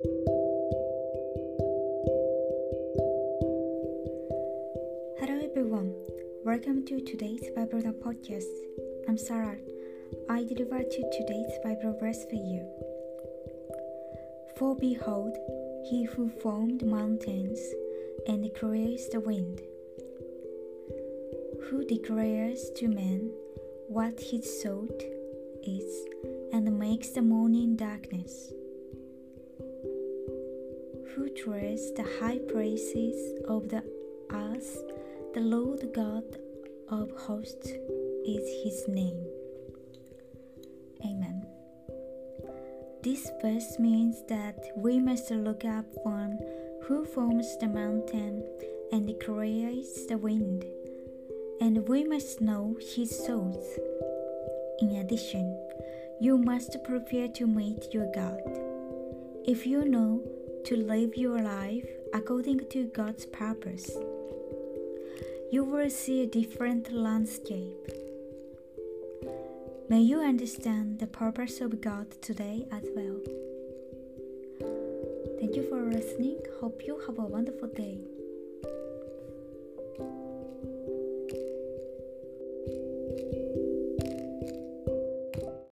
Hello everyone, welcome to today's Bible podcast. I'm Sarah. I deliver to today's Bible verse for you. For behold, he who formed mountains and creates the wind, who declares to man what his thought is, and makes the morning darkness who dwells the high places of the earth, the Lord God of hosts is his name. Amen. This verse means that we must look up one who forms the mountain and creates the wind, and we must know his thoughts. In addition, you must prepare to meet your God. If you know to live your life according to God's purpose. You will see a different landscape. May you understand the purpose of God today as well. Thank you for listening. Hope you have a wonderful day.